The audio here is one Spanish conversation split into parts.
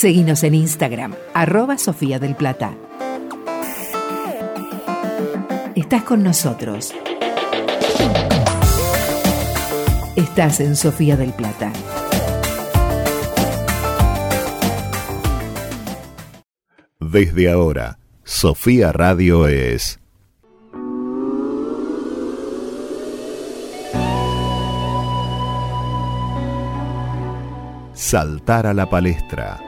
Seguinos en Instagram, arroba Sofía del Plata. Estás con nosotros. Estás en Sofía del Plata. Desde ahora, Sofía Radio es... Saltar a la palestra.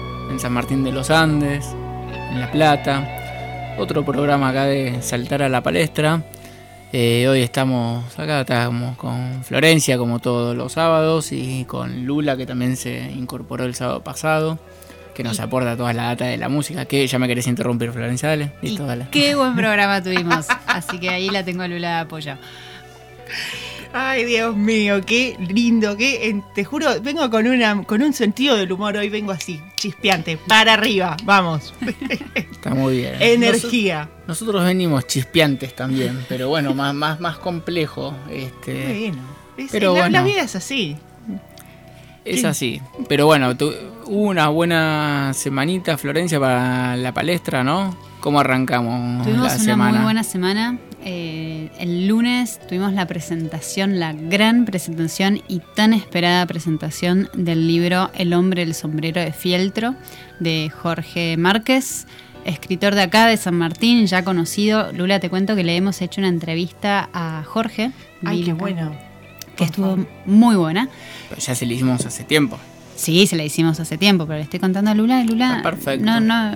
en San Martín de los Andes, en La Plata, otro programa acá de Saltar a la Palestra. Eh, hoy estamos acá, estamos con Florencia como todos los sábados y con Lula que también se incorporó el sábado pasado, que nos aporta toda la data de la música. Que ya me querés interrumpir, Florencia, dale. Listo, dale. Qué buen programa tuvimos, así que ahí la tengo a Lula de apoyo. Ay, Dios mío, qué lindo, qué, te juro, vengo con una con un sentido del humor hoy, vengo así, chispeante, para arriba, vamos. Está muy bien. Energía. nosotros venimos chispeantes también, pero bueno, más, más, más complejo. Este, pero la, la vida es así. Es así. Pero bueno, hubo una buena semanita, Florencia, para la palestra, ¿no? ¿Cómo arrancamos Tuvimos la semana? una muy buena semana. Eh, el lunes tuvimos la presentación, la gran presentación y tan esperada presentación del libro El hombre el sombrero de fieltro de Jorge Márquez, escritor de acá de San Martín, ya conocido. Lula, te cuento que le hemos hecho una entrevista a Jorge. Ay, qué bueno. Que estuvo muy buena. Pero ya se la hicimos hace tiempo. Sí, se la hicimos hace tiempo, pero le estoy contando a Lula. Lula. perfecto. No, no.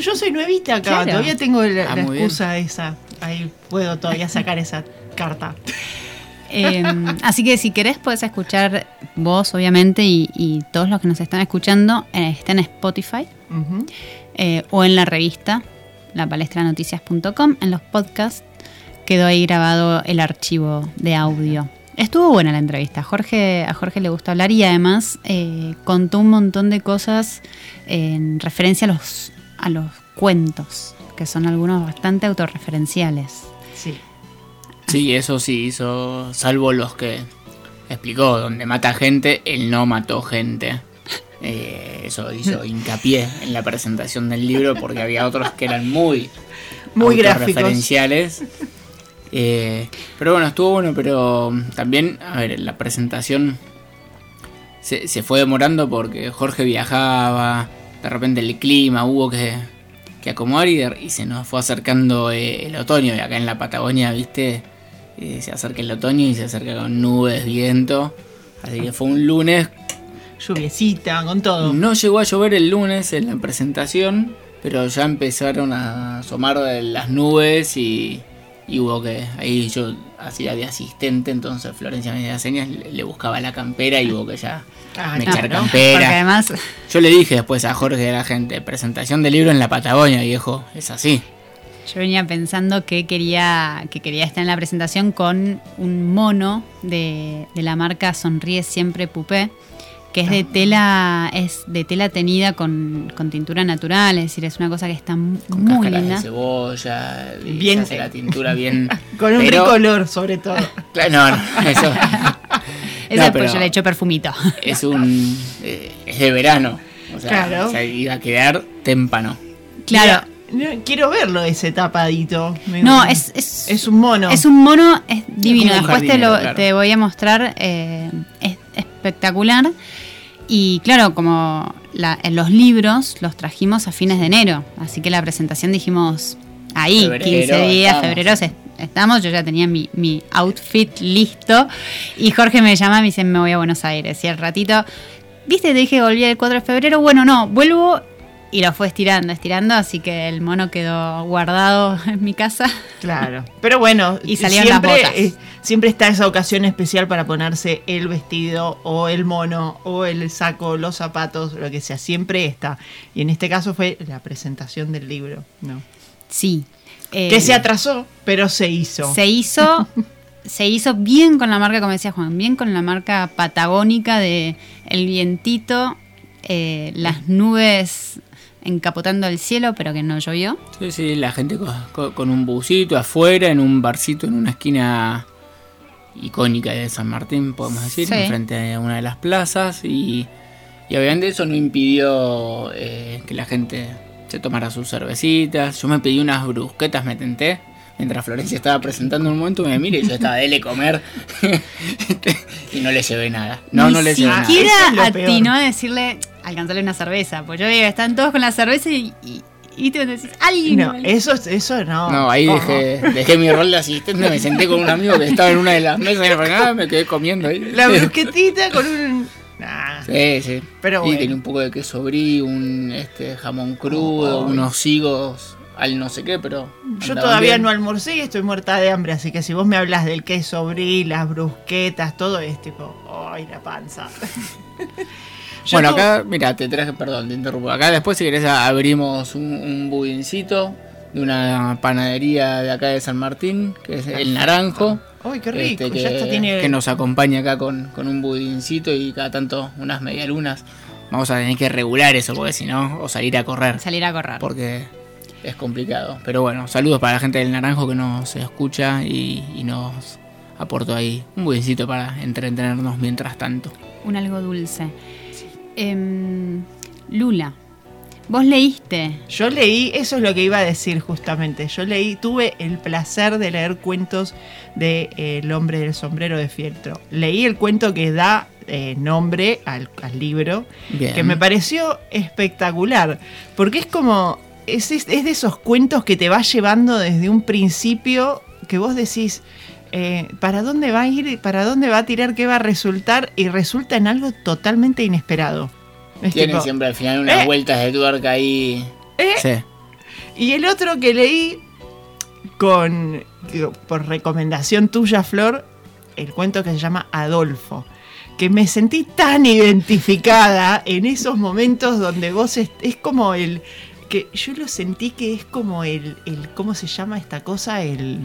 Yo, soy nuevita acá, todavía tengo la, ah, excusa esa. Ahí puedo todavía sacar esa carta. Em, así que si querés podés escuchar vos, obviamente, y, todos los que nos están escuchando, eh, está en Spotify eh, o en la revista, lapalestranoticias.com, en los podcasts, quedó ahí grabado el archivo de audio Estuvo buena la entrevista. Jorge, a Jorge le gusta hablar y además eh, contó un montón de cosas en referencia a los, a los cuentos, que son algunos bastante autorreferenciales. Sí. Sí, eso sí hizo, salvo los que explicó, donde mata gente, él no mató gente. Eh, eso hizo hincapié en la presentación del libro porque había otros que eran muy, muy referenciales eh, pero bueno, estuvo bueno, pero también, a ver, la presentación se, fue demorando porque Jorge viajaba, de repente el clima hubo que, que acomodar y, se nos fue acercando eh, el otoño. Y acá en la Patagonia, viste, eh, se acerca el otoño y se acerca con nubes, viento. Así que fue un lunes. Lluviecita, con todo. No llegó a llover el lunes en la presentación, pero ya empezaron a asomar las nubes y y hubo que, ahí yo hacía de asistente, entonces Florencia me señas, le, buscaba la campera y hubo que ya ah, me echar campera. además... Yo le dije después a Jorge de la gente, presentación de libro en la Patagonia, viejo, es así. Yo venía pensando que quería, que quería estar en la presentación con un mono de, de la marca Sonríe Siempre Pupé que es de tela es de tela tenida con, tintura natural, es decir, es una cosa que está con muy linda. De cebolla, bien la tintura bien con un color sobre todo. Claro, no, no eso. Esa pues yo le echo perfumito. Es un eh, es de verano, o sea, claro. iba a quedar témpano. Claro. quiero verlo ese tapadito. no, es, es, un mono. Es un mono, es divino. Después te, lo, te voy a mostrar. Eh, es espectacular. Y claro, como en los libros los trajimos a fines de enero, así que la presentación dijimos ahí, 15 días, febrero estamos, yo ya tenía mi, outfit listo y Jorge me llama y me dice, me voy a Buenos Aires. Y al ratito, viste, te dije que volvía el 4 de febrero, bueno, no, vuelvo y lo fue estirando, estirando, así que el mono quedó guardado en mi casa. Claro. Pero bueno, Y salieron las siempre, botas. eh, siempre está esa ocasión especial para ponerse el vestido o el mono o el saco, los zapatos, lo que sea. Siempre está. Y en este caso fue la presentación del libro. ¿no? Sí. Eh, Que se atrasó, pero se hizo. Se hizo, se hizo bien con la marca, como decía Juan, bien con la marca patagónica de el vientito, eh, las nubes encapotando el cielo, pero que no llovió. Sí, sí, la gente co- co- con, un busito afuera, en un barcito, en una esquina icónica de San Martín, podemos decir, Sí. enfrente a una de las plazas. Y, y obviamente eso no impidió eh, que la gente se tomara sus cervecitas. Yo me pedí unas brusquetas, me tenté. Mientras Florencia estaba presentando un momento, me mira y yo estaba dele comer. y no le llevé nada. No, Ni no le llevé nada. siquiera lo peor. atinó a decirle, alcanzarle una cerveza. Pues yo que están todos con la cerveza y, y, y te decís, alguien. No, eso, eso no. No, ahí dejé, dejé mi rol de asistente, me senté con un amigo que estaba en una de las mesas y me, me quedé comiendo ahí. La brusquetita con un. Nah. Sí, sí. Pero y bueno. tenía un poco de queso brie, un este, jamón crudo, Ay. unos higos al no sé qué, pero. Yo todavía bien. no almorcé y estoy muerta de hambre, así que si vos me hablas del queso brie, las brusquetas, todo es tipo, ay, la panza. Yo Bueno, acá, mira, te traje, perdón, te interrumpo. Acá después, si querés, abrimos un, un budincito de una panadería de acá de San Martín, que es el Naranjo. Ay, qué rico, este, que, ya está, tiene... que nos acompaña acá con, con un budincito y cada tanto unas medialunas. Vamos a tener que regular eso, porque si no, o salir a correr. Salir a correr. porque es complicado. Pero bueno, saludos para la gente del Naranjo que nos escucha y, y nos aportó ahí un budincito para entretenernos mientras tanto. Un algo dulce. Em, Lula, vos leíste. Yo leí, eso es lo que iba a decir justamente. Yo leí, tuve el placer de leer cuentos de eh, El hombre del sombrero de fieltro. Leí el cuento que da eh, nombre al, al libro, Bien. que me pareció espectacular, porque es como, es, es- es de esos cuentos que te va llevando desde un principio que vos decís, eh, ¿para dónde va a ir? ¿Para dónde va a tirar? ¿Qué va a resultar? Y resulta en algo totalmente inesperado. Es Tienen tipo, siempre al final unas ¿eh? vueltas de tuerca ahí. ¿eh? Sí. Y el otro que leí con por recomendación tuya, Flor, el cuento que se llama Adolfo. Que me sentí tan identificada en esos momentos donde vos es, es como el. que yo lo sentí que es como el. el ¿Cómo se llama esta cosa? El.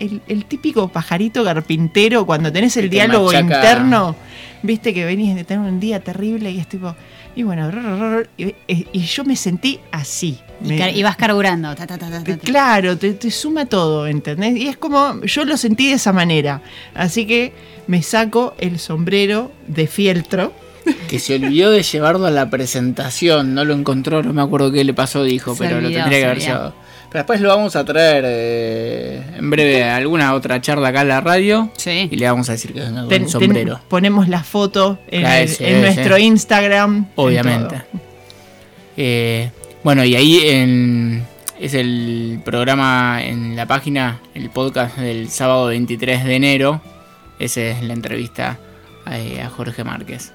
El, el típico pajarito carpintero cuando tenés el Que diálogo interno, viste que venís de tener un día terrible y es tipo, y bueno, rr, rr, rr, y, y yo me sentí así. Y, Me- car- y vas carburando. ta, ta, ta, ta, ta, te-. Claro, te, te suma todo, ¿entendés? Y es como, yo lo sentí de esa manera. Así que me saco el sombrero de fieltro. Que se olvidó de llevarlo a la presentación. No lo encontró, no me acuerdo qué le pasó, dijo, Se pero lo tendría que haber llevado. Pero después lo vamos a traer eh, en breve a alguna otra charla acá en la radio. Sí. Y le vamos a decir que venga con Ten- sombrero. ten- ponemos la foto en, el- sí, en sí. nuestro Instagram. en Obviamente. Eh, bueno, y ahí en, es el programa en la página, el podcast del sábado 23 de enero. Esa es la entrevista a, a Jorge Márquez.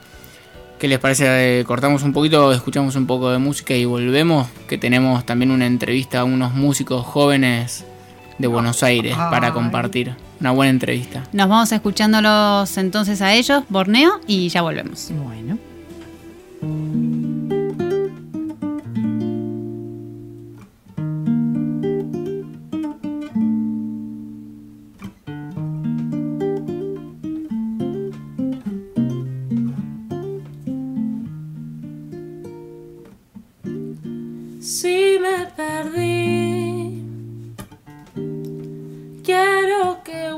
¿Qué les parece? Cortamos un poquito, escuchamos un poco de música y volvemos. Que tenemos también una entrevista a unos músicos jóvenes de Buenos Aires para compartir. Una buena entrevista. Nos vamos escuchándolos entonces a ellos, Borneo, y ya volvemos. Bueno.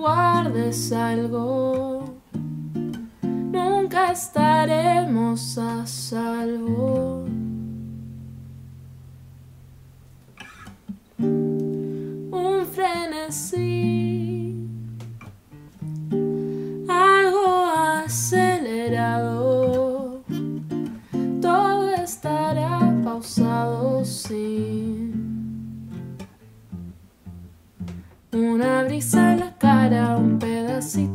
Guardes algo. Nunca estaremos a salvo. Un frenesí, algo acelerado todo estará pausado sin una brisa un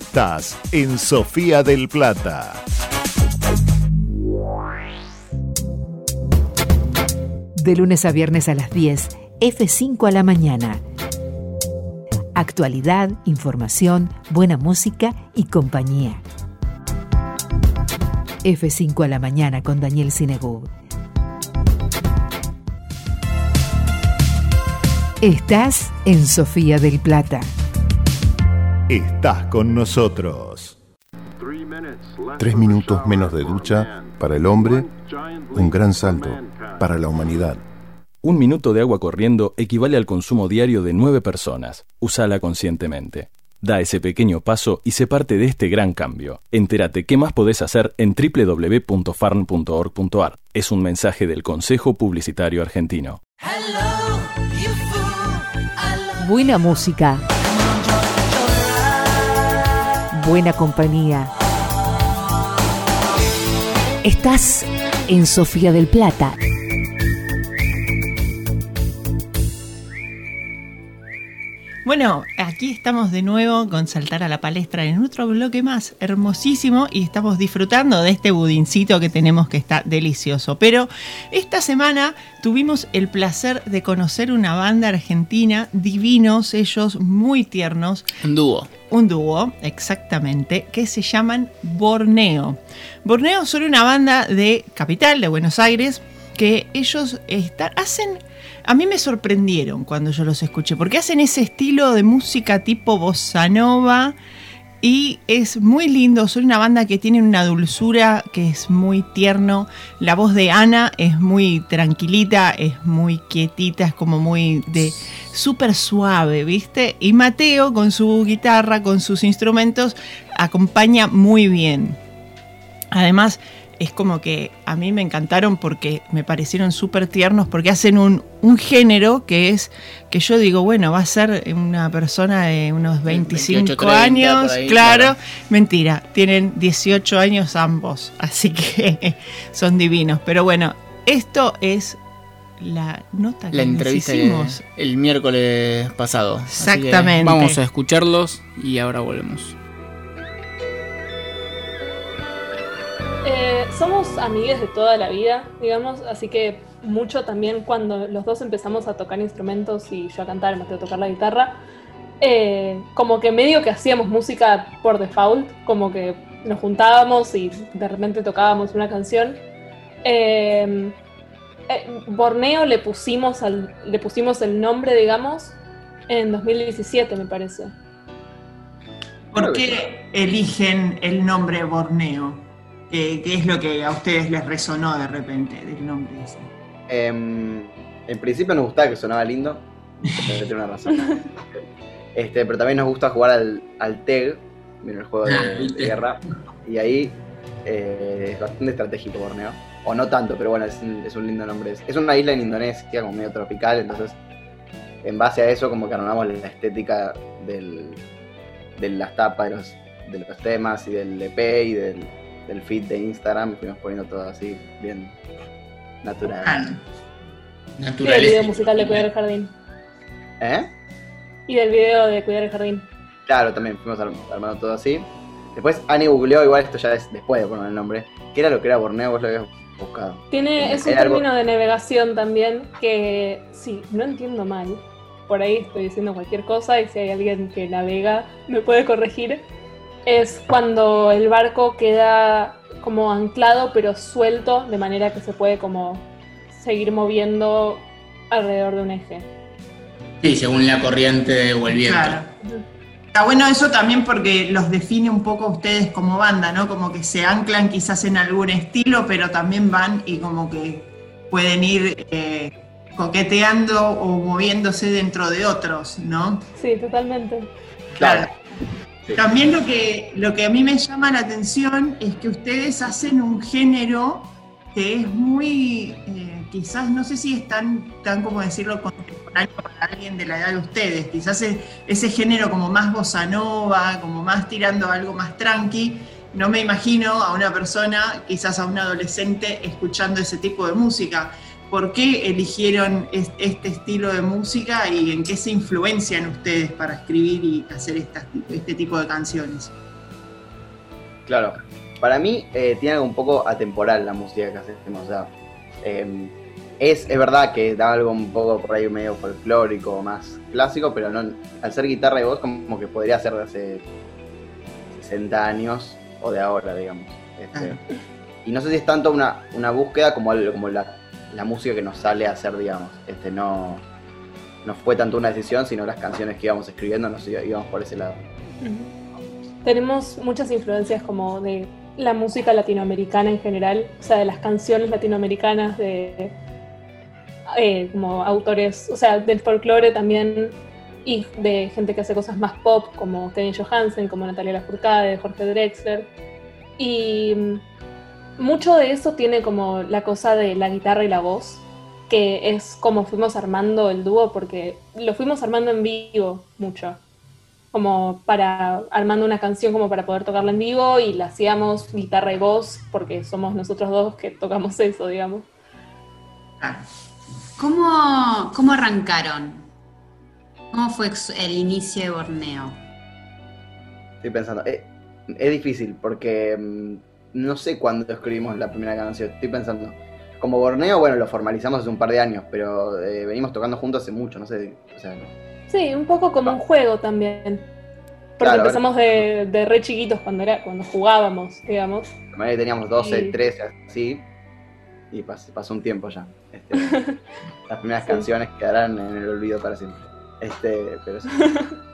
Estás en Sofía del Plata. De lunes a viernes a las 10, F5 a la mañana. Actualidad, información, buena música y compañía. F5 a la mañana con Daniel Sinegub. Estás en Sofía del Plata. Estás con nosotros. Tres minutos menos de ducha para el hombre, un gran salto para la humanidad. Un minuto de agua corriendo equivale al consumo diario de nueve personas. Úsala conscientemente. Da ese pequeño paso y sé parte de este gran cambio. Entérate qué más podés hacer en www.farn.org.ar. Es un mensaje del Consejo Publicitario Argentino. Buena música. Buena compañía. Estás en Sofía del Plata. Bueno, aquí estamos de nuevo con Saltar a la Palestra en otro bloque más hermosísimo y estamos disfrutando de este budincito que tenemos que está delicioso. Pero esta semana tuvimos el placer de conocer una banda argentina, divinos, ellos muy tiernos, Un dúo. un dúo, exactamente, que se llaman Borneo. Borneo son una banda de capital, de Buenos Aires, que ellos están, hacen... A mí me sorprendieron cuando yo los escuché, porque hacen ese estilo de música tipo bossa nova y es muy lindo. Son una banda que tiene una dulzura que es muy tierno. La voz de Ana es muy tranquilita, es muy quietita, es como muy de súper suave, ¿viste? Y Mateo con su guitarra, con sus instrumentos, acompaña muy bien. Además, es como que a mí me encantaron porque me parecieron súper tiernos, porque hacen un, un género que es, que yo digo, bueno, va a ser una persona de unos 25 28, 30 años, ahí, claro. claro. Mentira, tienen 18 años ambos, así que son divinos. Pero bueno, esto es la nota que La entrevista hicimos. el miércoles pasado. Así que Exactamente. vamos a escucharlos y ahora volvemos. Eh, somos amigues de toda la vida, digamos, así que mucho también cuando los dos empezamos a tocar instrumentos y yo a cantar, Mateo a tocar la guitarra, eh, como que medio que hacíamos música por default, como que nos juntábamos y de repente tocábamos una canción. Eh, eh, Borneo le pusimos, al- le pusimos el nombre, digamos, en 2017, me parece. ¿Por qué eligen el nombre Borneo? ¿Qué, qué es lo que a ustedes les resonó de repente del nombre ese? Em, en principio nos gustaba que sonaba lindo, pero tiene una razón. Este, pero también nos gusta jugar al, al TEG, mira el juego de, de guerra, y ahí eh, es bastante estratégico Borneo. O no tanto, pero bueno, es un, es un lindo nombre. Es, es una isla en Indonesia, como medio tropical, entonces en base a eso como que armamos la estética del, de las tapas de los, de los temas y del EP y del, del feed de Instagram, fuimos poniendo todo así, bien natural. Y del video musical de Cuidar el Jardín. ¿Eh? Y del video de Cuidar el Jardín. Claro, también fuimos arm- armando todo así. Después Ani googleó, igual esto ya es después de poner el nombre. ¿Qué era lo que era Borneo? Vos lo habías buscado. Tiene, es un algo- término de navegación también que, sí, no entiendo mal. Por ahí estoy diciendo cualquier cosa y si hay alguien que navega me puede corregir. Es cuando el barco queda como anclado pero suelto de manera que se puede como seguir moviendo alrededor de un eje. Sí, según la corriente o el viento. Claro. Está bueno eso también porque los define un poco a ustedes como banda, ¿no? Como que se anclan quizás en algún estilo, pero también van y como que pueden ir eh, coqueteando o moviéndose dentro de otros, ¿no? Sí, totalmente. Claro. También lo que, lo que a mí me llama la atención es que ustedes hacen un género que es muy, eh, quizás, no sé si es tan, tan como decirlo, contemporáneo para alguien de la edad de ustedes. Quizás es- ese género como más bossa nova, como más tirando algo más tranqui. No me imagino a una persona, quizás a un adolescente, escuchando ese tipo de música. ¿Por qué eligieron es- este estilo de música y en qué se influencian ustedes para escribir y hacer estas- este tipo de canciones? Claro. Para mí eh, tiene algo un poco atemporal la música que hacemos. O sea, eh, es, es verdad que da algo un poco por ahí medio folclórico, más clásico, pero no, al ser guitarra y voz como que podría ser de hace 60 años o de ahora, digamos. Este, y no sé si es tanto una, una búsqueda como, como la, la música que nos sale a hacer, digamos. Este, no, no fue tanto una decisión, sino las canciones que íbamos escribiendo nos íbamos por ese lado. Tenemos muchas influencias como de la música latinoamericana en general, o sea, de las canciones latinoamericanas, de eh, como autores, o sea, del folclore también, y de gente que hace cosas más pop, como Kevin Johansen, como Natalia Lafourcade, Jorge Drexler. Y mm, mucho de eso tiene como la cosa de la guitarra y la voz, que es como fuimos armando el dúo, porque lo fuimos armando en vivo mucho como para armando una canción como para poder tocarla en vivo y la hacíamos guitarra y voz porque somos nosotros dos que tocamos eso, digamos. ¿Cómo, cómo arrancaron? ¿Cómo fue el inicio de Borneo? Estoy pensando, eh, es difícil porque mm, no sé cuándo escribimos la primera canción. Estoy pensando, como Borneo, bueno, lo formalizamos hace un par de años, pero eh, venimos tocando juntos hace mucho, no sé. O sea, Sí, un poco como un juego también. Porque Claro, empezamos de, de re chiquitos cuando era cuando jugábamos, digamos. la teníamos 12, Sí. 13, así. Y pas- pasó un tiempo ya. Este, las primeras Sí. canciones quedarán en el olvido para siempre. Este, pero sí.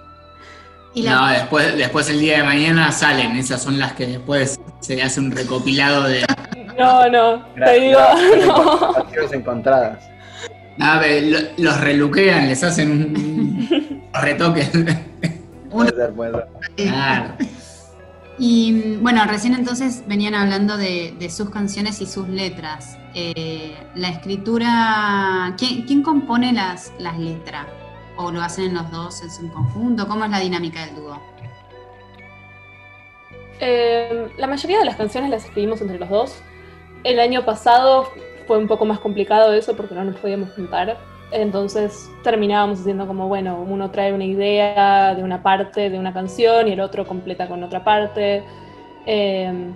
Y No, después, después el día de mañana salen, esas son las que después se hace un recopilado de... No, no, te digo, no. Encontradas. Nada, ve, lo- los reluquean, les hacen un retoque. Puede ser, puede ser. Claro. Y bueno, recién entonces venían hablando de, de sus canciones y sus letras. Eh, la escritura, ¿quién, quién compone las, las letras? ¿O lo hacen los dos en su conjunto? ¿Cómo es la dinámica del dúo? Eh, la mayoría de las canciones las escribimos entre los dos. El año pasado fue un poco más complicado eso porque no nos podíamos juntar. Entonces terminábamos haciendo como, bueno, uno trae una idea de una parte de una canción y el otro completa con otra parte. Eh,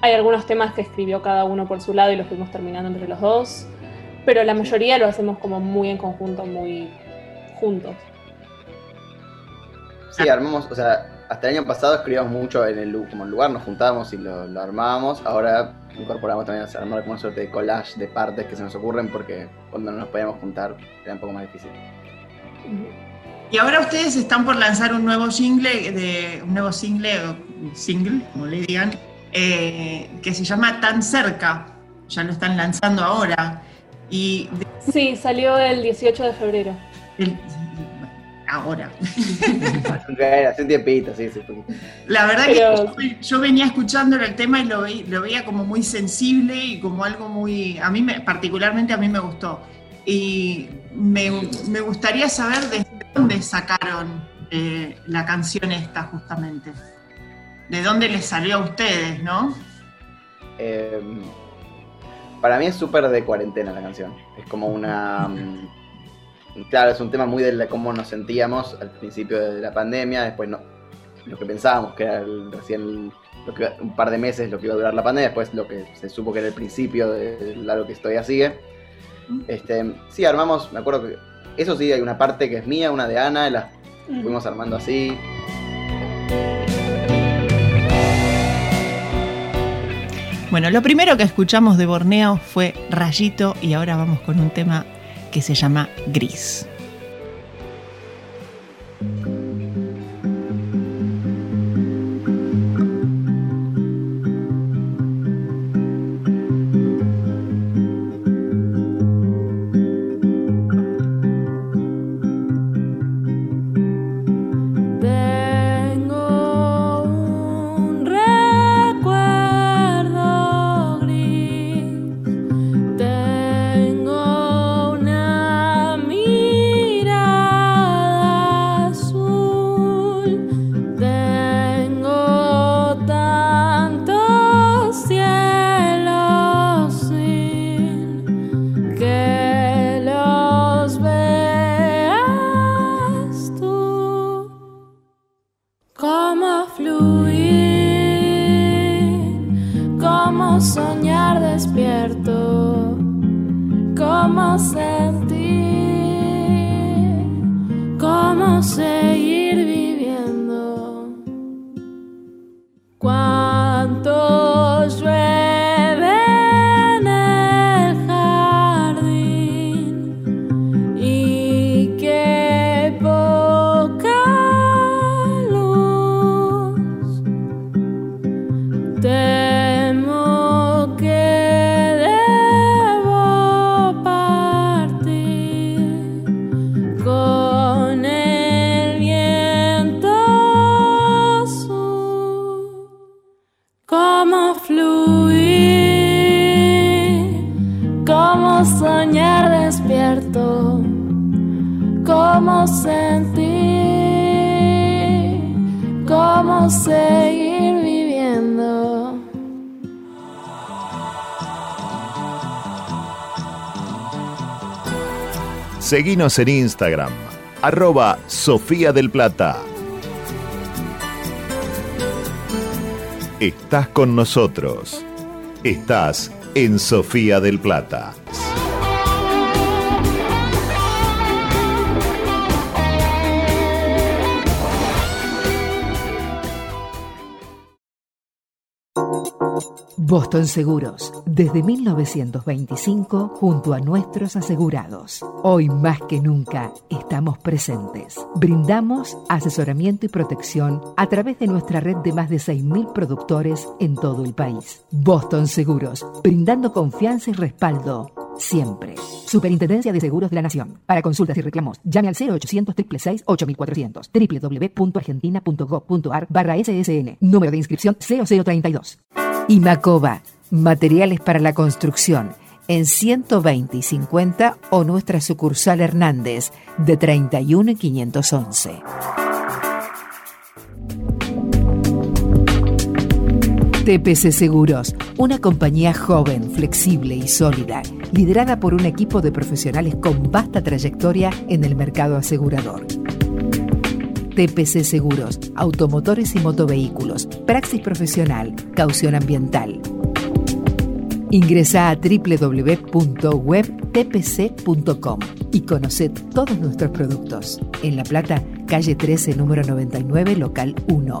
hay algunos temas que escribió cada uno por su lado y los fuimos terminando entre los dos. Pero la mayoría lo hacemos como muy en conjunto, muy juntos. Sí, armamos, o sea, hasta el año pasado escribíamos mucho en el como el lugar, nos juntábamos y lo, lo armábamos. Ahora incorporamos también a armar como una suerte de collage de partes que se nos ocurren porque cuando no nos podíamos juntar era un poco más difícil. Y ahora ustedes están por lanzar un nuevo single, de, un nuevo single, o single, como le digan, eh, que se llama Tan Cerca. Ya lo están lanzando ahora. Y de- Sí, salió el 18 de febrero. El- ahora. Hace un tiempito, sí, sí. poquito. La verdad Pero- que yo, yo venía escuchando el tema y lo, veí- lo veía como muy sensible y como algo muy, a mí me, particularmente a mí me gustó. Y me, me gustaría saber de dónde sacaron eh, la canción esta justamente. De dónde les salió a ustedes, ¿no? Eh, para mí es súper de cuarentena la canción. Es como una. Claro, es un tema muy de cómo nos sentíamos al principio de la pandemia, después no. lo que pensábamos que era recién lo que, un par de meses lo que iba a durar la pandemia, después lo que se supo que era el principio de lo que todavía sigue. Este, sí, armamos, me acuerdo que eso sí, hay una parte que es mía, una de Ana, y las fuimos armando así. Bueno, lo primero que escuchamos de Borneo fue Rayito y ahora vamos con un tema que se llama Gris. Seguinos en Instagram, arroba Sofía del Plata. Estás con nosotros. Estás en Sofía del Plata. Boston Seguros, desde 1925 junto a nuestros asegurados. Hoy más que nunca estamos presentes. Brindamos asesoramiento y protección a través de nuestra red de más de 6.000 productores en todo el país. Boston Seguros, brindando confianza y respaldo siempre. Superintendencia de Seguros de la Nación. Para consultas y reclamos, llame al 0800 666 8400 www.argentina.gov.ar barra SSN. Número de inscripción 0032. Imacoba, materiales para la construcción, en 120 y 50 o nuestra sucursal Hernández de 31 y 511. TPC Seguros, una compañía joven, flexible y sólida, liderada por un equipo de profesionales con vasta trayectoria en el mercado asegurador. TPC Seguros, automotores y motovehículos, praxis profesional, caución ambiental. Ingresa a www.webtpc.com y conoce todos nuestros productos. En La Plata, calle 13, número 99, local 1.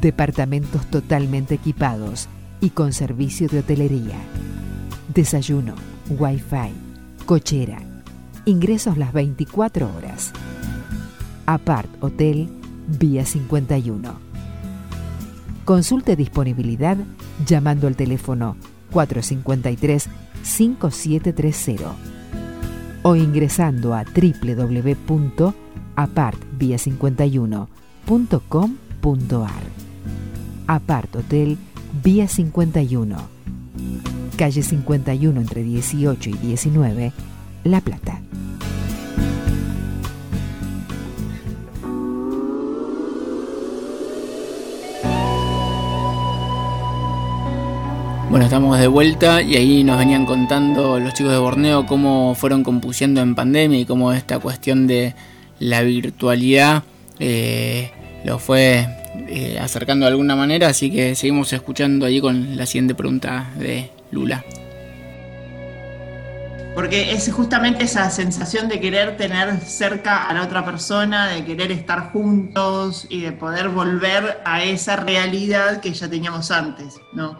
Departamentos totalmente equipados y con servicio de hotelería. Desayuno, Wi-Fi Cochera. Ingresos las 24 horas. Apart Hotel Vía 51. Consulte disponibilidad llamando al teléfono 453-5730 o ingresando a www.apartvia51.com.ar. Apart Hotel Vía 51. Calle 51 entre 18 y 19, La Plata. Bueno, estamos de vuelta y ahí nos venían contando los chicos de Borneo cómo fueron compusiendo en pandemia y cómo esta cuestión de la virtualidad eh, lo fue eh, acercando de alguna manera, así que seguimos escuchando allí con la siguiente pregunta de Lula. Porque es justamente esa sensación de querer tener cerca a la otra persona, de querer estar juntos y de poder volver a esa realidad que ya teníamos antes, ¿no?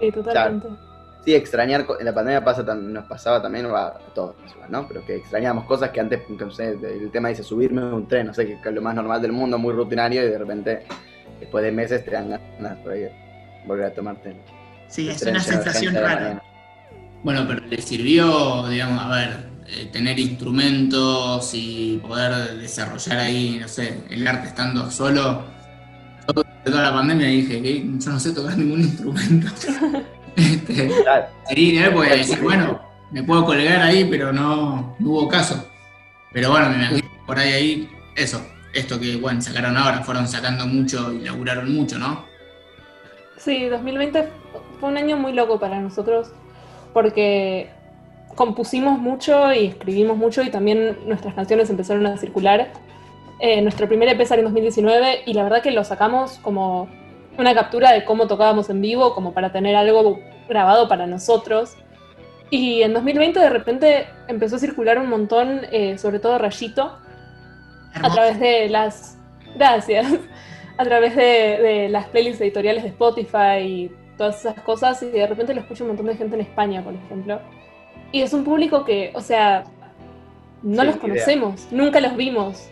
Sí, totalmente. Sí, extrañar, en la pandemia pasa, nos pasaba también a todos, ¿no? Pero que extrañábamos cosas que antes, no sé, el tema dice subirme a un tren, no sé, que es lo más normal del mundo, muy rutinario, y de repente, después de meses, te dan ganas por ahí volver a tomarte. Sí, es una sensación rara. Bueno, pero le sirvió, digamos, a ver, eh, tener instrumentos y poder desarrollar ahí, no sé, el arte estando solo. Yo, toda la pandemia dije que yo no sé tocar ningún instrumento. Este, sí, puede decir, bueno, me puedo colgar ahí, pero no, hubo caso. Pero bueno, me imagino por ahí, ahí, eso, esto que, bueno, sacaron ahora, fueron sacando mucho y laburaron mucho, ¿no? Sí, 2020 fue un año muy loco para nosotros porque compusimos mucho y escribimos mucho y también nuestras canciones empezaron a circular. Eh, nuestro primer EP salió en 2019 y la verdad que lo sacamos como una captura de cómo tocábamos en vivo, como para tener algo grabado para nosotros. Y en 2020 de repente empezó a circular un montón, eh, sobre todo Rayito, a través de las... Gracias. A través de, las playlists editoriales de Spotify y todas esas cosas. Y de repente lo escucha un montón de gente en España, por ejemplo. Y es un público que, o sea, no los conocemos, nunca los vimos.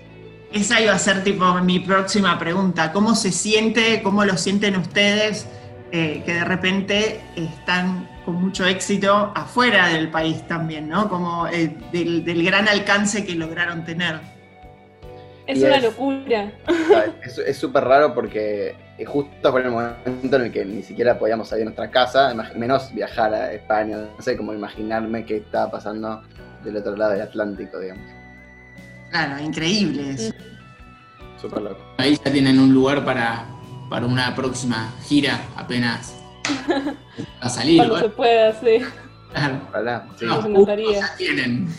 Esa iba a ser tipo mi próxima pregunta. ¿Cómo se siente, cómo lo sienten ustedes eh, que de repente están con mucho éxito afuera del país también, ¿no? Como eh, del, gran alcance que lograron tener. Es una locura. Es súper raro porque justo fue el momento en el que ni siquiera podíamos salir de nuestra casa, menos viajar a España, no sé cómo imaginarme qué estaba pasando del otro lado del Atlántico, digamos. Claro, increíbles. Súper loco. Ahí ya tienen un lugar para, para una próxima gira apenas a salir. Cuando se pueda, sí. Claro. Ojalá, sí. Nos encantaría. Ya tienen.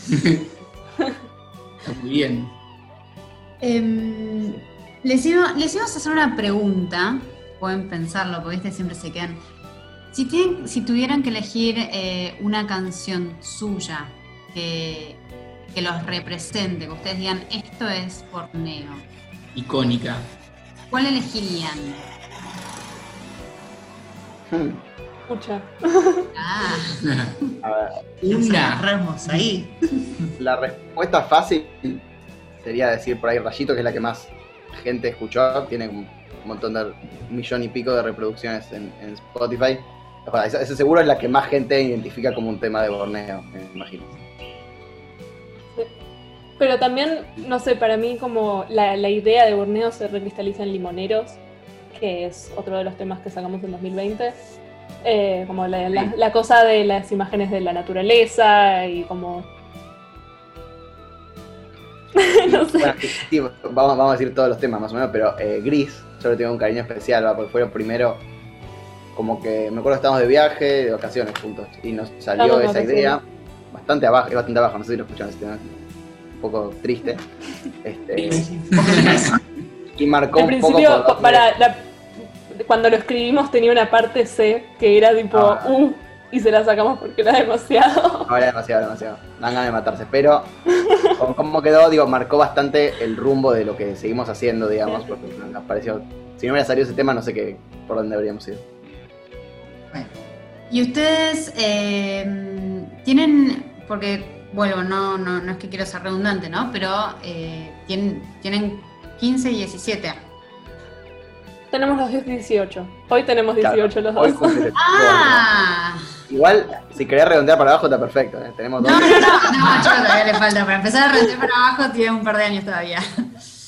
Está muy bien. Eh, les, iba, les íbamos a hacer una pregunta. Pueden pensarlo, porque ¿viste? siempre se quedan. Si, tienen, si tuvieran que elegir eh, una canción suya que que los represente, que ustedes digan, esto es Borneo. Icónica. ¿Cuál elegirían? Mucha. Ah. A ver. Una. ahí. La respuesta fácil sería decir por ahí Rayito, que es la que más gente escuchó. Tiene un montón de un millón y pico de reproducciones en, Spotify. esa seguro es la que más gente identifica como un tema de Borneo, me imagino. Pero también, no sé, para mí como la, idea de Borneo se recristaliza en Limoneros, que es otro de los temas que sacamos en 2020. Eh, como la, cosa de las imágenes de la naturaleza y como... no sé. vamos, vamos, a decir todos los temas más o menos, pero eh, Gris, yo le tengo un cariño especial, porque fue el primero, como que me acuerdo que estábamos de viaje, de vacaciones juntos, y nos salió esa idea, bastante abajo, es bastante abajo, no sé si lo escuchan este tema poco triste. Este, y marcó un principio, para cuando lo escribimos tenía una parte C que era tipo, ah. uh, y se la sacamos porque era demasiado. No, era demasiado, demasiado. Dan ganas de matarse. Pero, como quedó, digo, marcó bastante el rumbo de lo que seguimos haciendo, digamos, porque nos pareció. Si no hubiera salido ese tema, no sé qué, por dónde habríamos ido. Y ustedes eh, tienen, porque bueno, no, no, no es que quiero ser redundante, ¿no? Pero eh, tienen, tienen 15 y 17. Tenemos los 18. Hoy tenemos 18 los dos. ah. Igual, si querés redondear para abajo está perfecto. ¿eh? Tenemos dos. No, no, no, no, todavía le falta. Para empezar a redondear para abajo tiene un par de años todavía.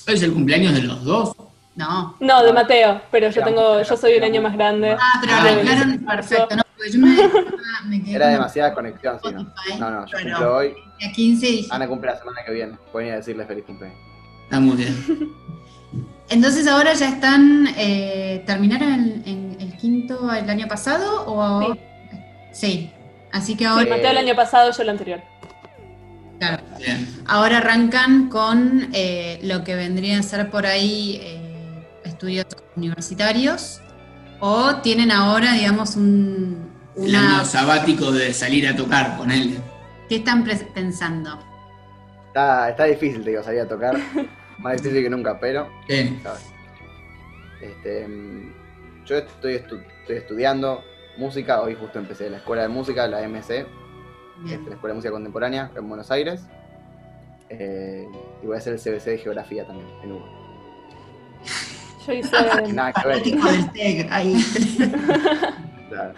¿Hoy es el cumpleaños de los dos? No. No, de Mateo, pero yo tengo, yo soy un año más grande. Ah, pero arreglaron, perfecto, no, porque yo me, me quedé Era demasiada conexión, sí, ¿no? No, no, yo cumplo hoy. a 15 y Ana cumple la semana que viene. Pueden ir a decirle feliz cumpleaños. Está muy bien. Entonces ahora ya están, eh, ¿terminaron el, en- el quinto el año pasado o Sí. Sí. Así que Sí, ahora, Mateo el año pasado, yo el anterior. claro, Bien. ahora arrancan con eh, lo que vendrían a ser por ahí eh, estudios universitarios o tienen ahora, digamos, un, El una... año sabático de salir a tocar, ponele. ¿Qué están pensando? Está, está difícil, te digo, salir a tocar. Más difícil que nunca, pero. ¿sabes? Este, mm, yo estoy, estu- estoy estudiando música. Hoy justo empecé la escuela de música, la MC, Bien. este, la Escuela de Música Contemporánea en Buenos Aires. Eh, y voy a hacer el CBC de Geografía también en Hugo. Yo hice, Nada que ver. Ahí. claro.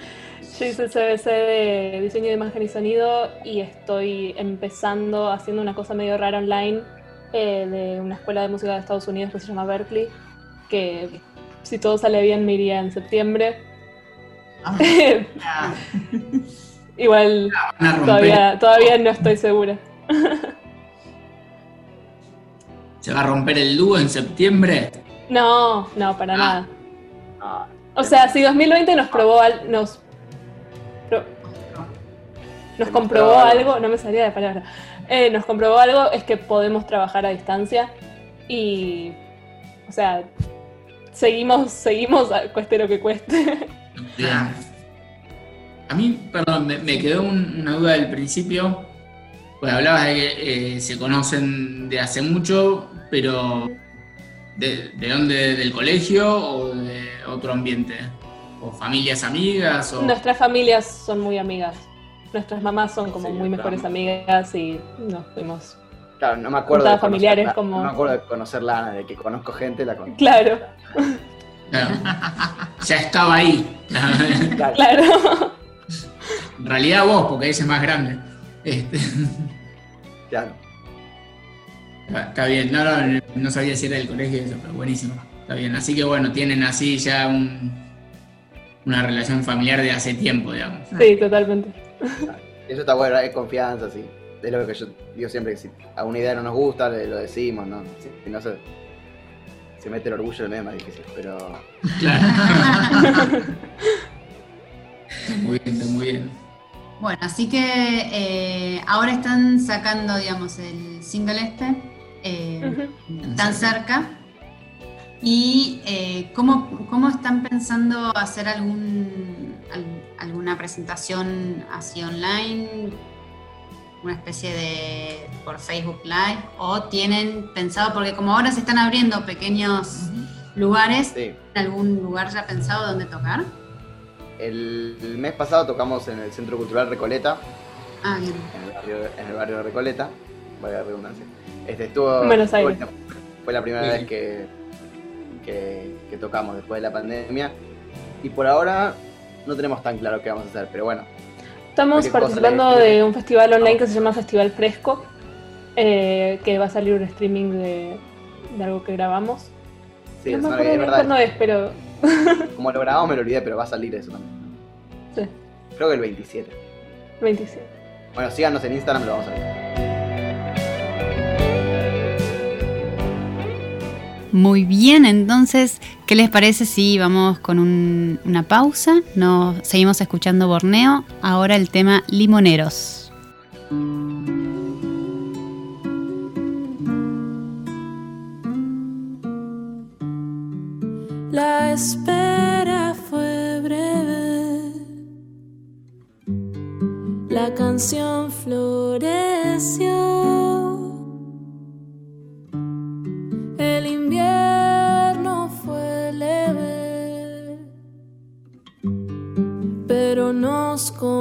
yo hice el CBC de diseño de imagen y sonido y estoy empezando haciendo una cosa medio rara online eh, de una escuela de música de Estados Unidos que se llama Berkeley, que si todo sale bien me iría en septiembre. Ah, Igual todavía, todavía no estoy segura. Se va a romper el dúo en septiembre. No, no, para nada. Ah, O sea, si 2020 nos probó al- nos pro- nos comprobó algo. no me salía de palabra, eh, nos comprobó algo es que podemos trabajar a distancia y, o sea, seguimos, seguimos, cueste lo que cueste. A mí, perdón, me, me quedó un- una duda del principio. Pues hablabas de que eh, se conocen de hace mucho, pero ¿de, de dónde? ¿Del colegio o de otro ambiente? ¿O familias amigas? O... Nuestras familias son muy amigas. Nuestras mamás son como Sí, muy claro. mejores amigas y nos fuimos. Claro, no me acuerdo. De familiares, conocerla- como- No me acuerdo de conocerla, de que conozco gente, la conozco. Claro, Claro. ya estaba ahí. Claro. claro. en realidad vos, porque ella es más grande. Este, claro. Está, está bien, no, no, no sabía si era del colegio eso, pero buenísimo. Está bien, así que bueno, tienen así ya un, una relación familiar de hace tiempo, digamos. Sí, totalmente. Eso está bueno, hay confianza, sí. Es lo que yo digo siempre, que si a una idea no nos gusta, le- lo decimos, ¿no? Si, no se, se mete el orgullo en el medio, es más difícil, pero... Claro. muy bien, está muy bien. Bueno, así que eh, ahora están sacando, digamos, el single este, eh, tan cerca. ¿Y eh, ¿cómo, cómo están pensando hacer algún, al- alguna presentación así online? Una especie de por Facebook Live. ¿O tienen pensado, porque como ahora se están abriendo pequeños lugares, Sí. ¿en algún lugar ya pensado dónde tocar? El, el mes pasado tocamos en el Centro Cultural Recoleta, Ah, bien. en el barrio, en el barrio de Recoleta, vaya redundancia. Este, estuvo, Buenos Aires. Fue la primera Sí. vez que, que, que tocamos después de la pandemia. Y por ahora no tenemos tan claro qué vamos a hacer, pero bueno. Estamos participando de un festival online que se llama Festival Fresco, eh, que va a salir un streaming de, de algo que grabamos. Sí, no es, me es acuerdo bien verdad. cuándo es, pero Como lo grabamos me lo olvidé, pero va a salir eso también. sí, Creo que el 27. 27. Bueno, síganos en Instagram, lo vamos a ver. Muy bien, entonces, ¿qué les parece si vamos con un- una pausa? Nos seguimos escuchando Borneo. Ahora el tema Limoneros. La espera fue breve. La canción floreció. Pero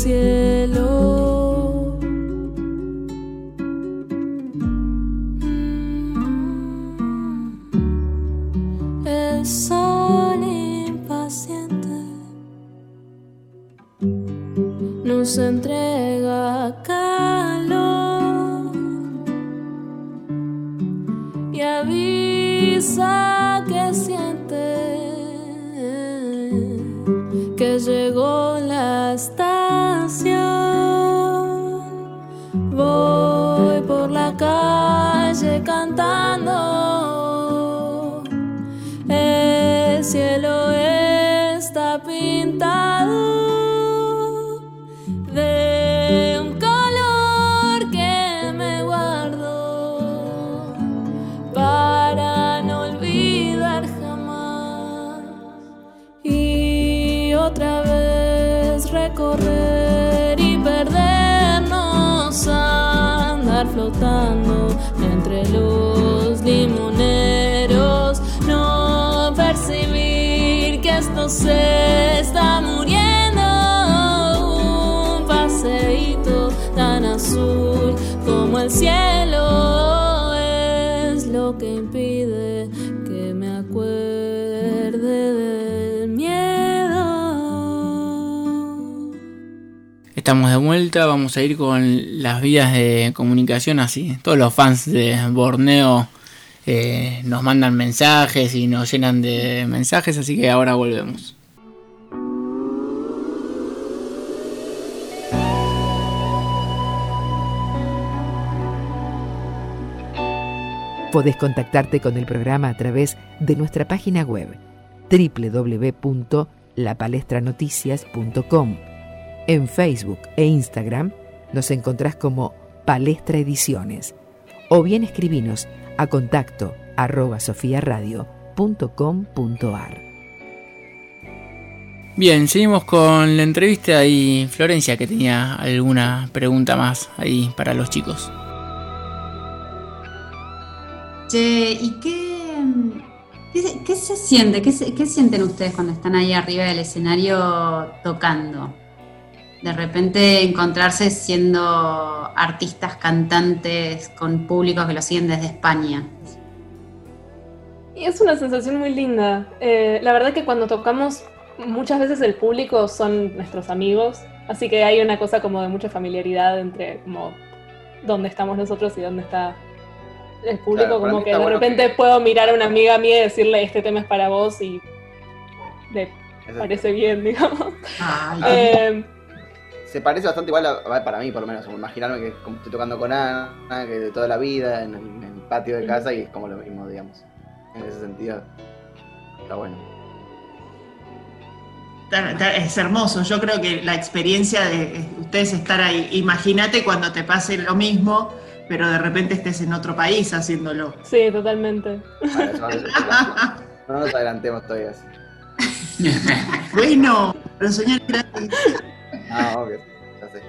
cielo. Otra vez recorrer y perdernos, andar flotando entre los limoneros, no percibir que esto se está muriendo. Un paseíto tan azul como el cielo es lo que impide Estamos de vuelta, vamos a ir con las vías de comunicación así. Todos los fans de Borneo eh, nos mandan mensajes y nos llenan de mensajes, así que ahora volvemos. Podés contactarte con el programa a través de nuestra página web www.lapalestranoticias.com. En Facebook e Instagram nos encontrás como Palestra Ediciones o bien escribinos a contacto arroba sofiaradio.com.ar. Bien, seguimos con la entrevista y Florencia que tenía alguna pregunta más ahí para los chicos. Che, ¿y qué, qué, se- qué se siente? ¿Qué, se- qué sienten ustedes cuando están ahí arriba del escenario tocando? De repente encontrarse siendo artistas, cantantes, con públicos que lo siguen desde España. Y es una sensación muy linda. Eh, la verdad que cuando tocamos, muchas veces el público son nuestros amigos, así que hay una cosa como de mucha familiaridad entre como dónde estamos nosotros y dónde está el público, Claro, como que de bueno repente que- puedo mirar a una amiga mía y decirle este tema es para vos y le parece bien, digamos. Eh, Se parece bastante igual a, a- para mí, por lo menos. como imaginarme que como estoy tocando con Ana, que de toda la vida, en el, en el patio de casa, y es como lo mismo, digamos. En ese sentido, está bueno. Es hermoso, yo creo que la experiencia de eh, ustedes estar ahí, imagínate cuando te pase lo mismo, pero de repente estés en otro país haciéndolo. sí, totalmente. Para eso, eso, no nos adelantemos todavía. Bueno, pero soñar gratis. Ah, ok, ya sé.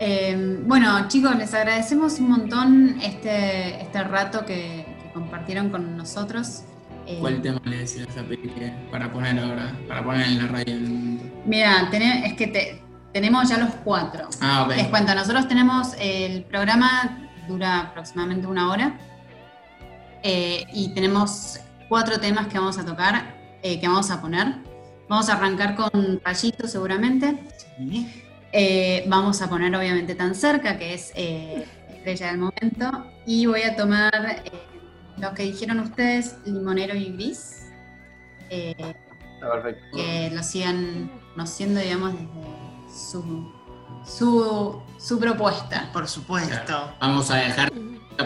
Eh, bueno, chicos, les agradecemos un montón este, este rato que, que compartieron con nosotros. Eh, ¿Cuál tema le decías a Peri que para poner ahora, para poner en la radio? Mira, tené- es que te- tenemos ya los cuatro. Ah, ok. Les cuento, nosotros tenemos el programa, dura aproximadamente una hora, eh, y tenemos cuatro temas que vamos a tocar, eh, que vamos a poner. Vamos a arrancar con Rayito seguramente. Eh, vamos a poner obviamente Tan Cerca, que es eh, Estrella del Momento. Y voy a tomar eh, lo que dijeron ustedes, Limonero y Gris. eh, Está perfecto. que lo sigan conociendo, digamos, desde su, su, su propuesta. Por supuesto. Vamos a dejar